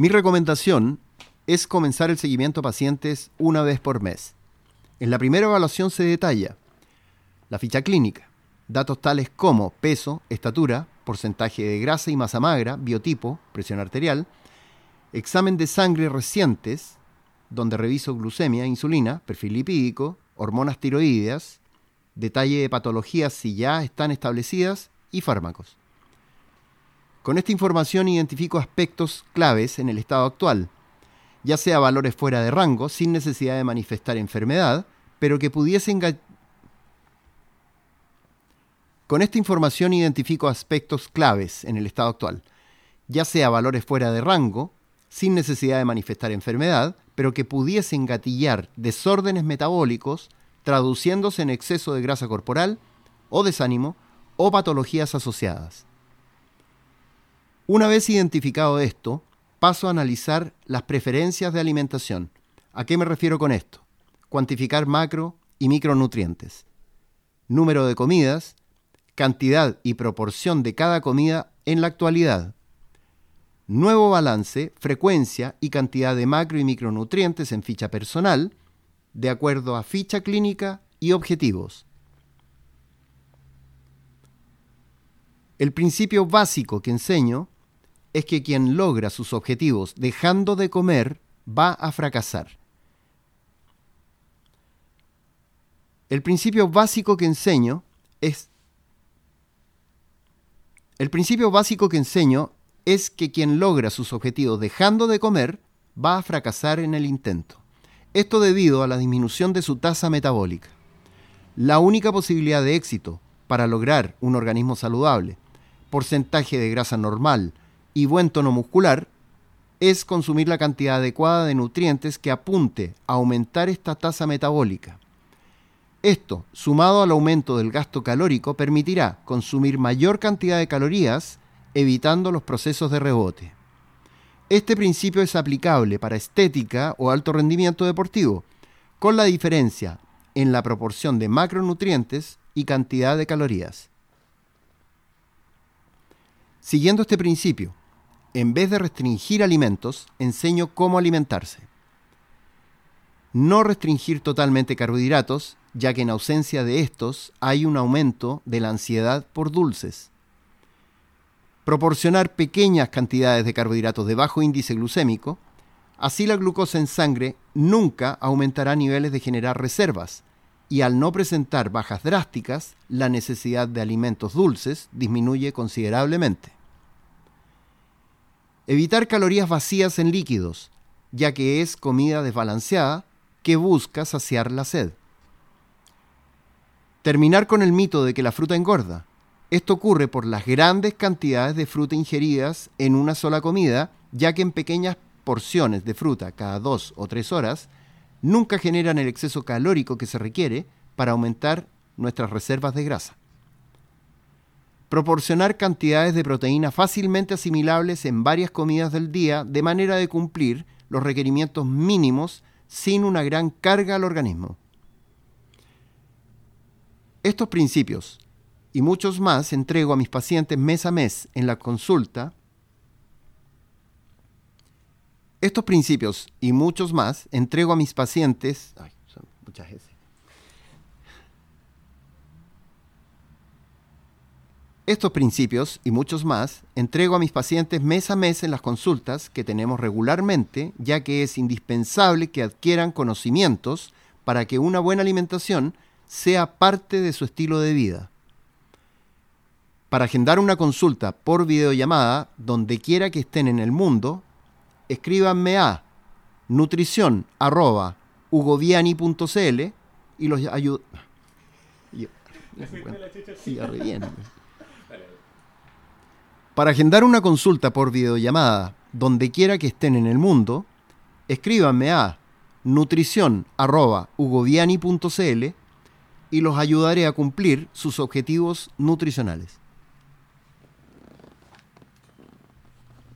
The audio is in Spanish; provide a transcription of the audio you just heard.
Mi recomendación es comenzar el seguimiento a pacientes una vez por mes. En la primera evaluación se detalla la ficha clínica, datos tales como peso, estatura, porcentaje de grasa y masa magra, biotipo, presión arterial, examen de sangre recientes, donde reviso glucemia, insulina, perfil lipídico, hormonas tiroideas, detalle de patologías si ya están establecidas y fármacos. Con esta información identifico aspectos claves en el estado actual, ya sea valores fuera de rango, sin necesidad de manifestar enfermedad, pero que pudiesen... Con esta información identifico aspectos claves en el estado actual, ya sea valores fuera de rango, sin necesidad de manifestar enfermedad, pero que pudiesen gatillar desórdenes metabólicos traduciéndose en exceso de grasa corporal o desánimo o patologías asociadas. Una vez identificado esto, paso a analizar las preferencias de alimentación. ¿A qué me refiero con esto? Cuantificar macro y micronutrientes, número de comidas, cantidad y proporción de cada comida en la actualidad, nuevo balance, frecuencia y cantidad de macro y micronutrientes en ficha personal, de acuerdo a ficha clínica y objetivos. El principio básico que enseño es que quien logra sus objetivos dejando de comer va a fracasar. El principio básico que enseño es el principio básico que enseño es que quien logra sus objetivos dejando de comer va a fracasar en el intento. Esto debido a la disminución de su tasa metabólica. La única posibilidad de éxito para lograr un organismo saludable, porcentaje de grasa normal, y buen tono muscular es consumir la cantidad adecuada de nutrientes que apunte a aumentar esta tasa metabólica. Esto, sumado al aumento del gasto calórico, permitirá consumir mayor cantidad de calorías, evitando los procesos de rebote. Este principio es aplicable para estética o alto rendimiento deportivo, con la diferencia en la proporción de macronutrientes y cantidad de calorías. Siguiendo este principio, en vez de restringir alimentos, enseño cómo alimentarse. No restringir totalmente carbohidratos, ya que en ausencia de estos hay un aumento de la ansiedad por dulces. Proporcionar pequeñas cantidades de carbohidratos de bajo índice glucémico, así la glucosa en sangre nunca aumentará niveles de generar reservas, y al no presentar bajas drásticas, la necesidad de alimentos dulces disminuye considerablemente. Evitar calorías vacías en líquidos, ya que es comida desbalanceada que busca saciar la sed. Terminar con el mito de que la fruta engorda. Esto ocurre por las grandes cantidades de fruta ingeridas en una sola comida, ya que en pequeñas porciones de fruta cada dos o tres horas nunca generan el exceso calórico que se requiere para aumentar nuestras reservas de grasa proporcionar cantidades de proteína fácilmente asimilables en varias comidas del día de manera de cumplir los requerimientos mínimos sin una gran carga al organismo. Estos principios y muchos más entrego a mis pacientes mes a mes en la consulta. Estos principios y muchos más entrego a mis pacientes. Ay, son muchas veces Estos principios y muchos más entrego a mis pacientes mes a mes en las consultas que tenemos regularmente, ya que es indispensable que adquieran conocimientos para que una buena alimentación sea parte de su estilo de vida. Para agendar una consulta por videollamada, donde quiera que estén en el mundo, escríbanme a nutrición.ugoviani.cl y los ayudo. Para agendar una consulta por videollamada, donde quiera que estén en el mundo, escríbanme a nutrición.ugoviani.cl y los ayudaré a cumplir sus objetivos nutricionales.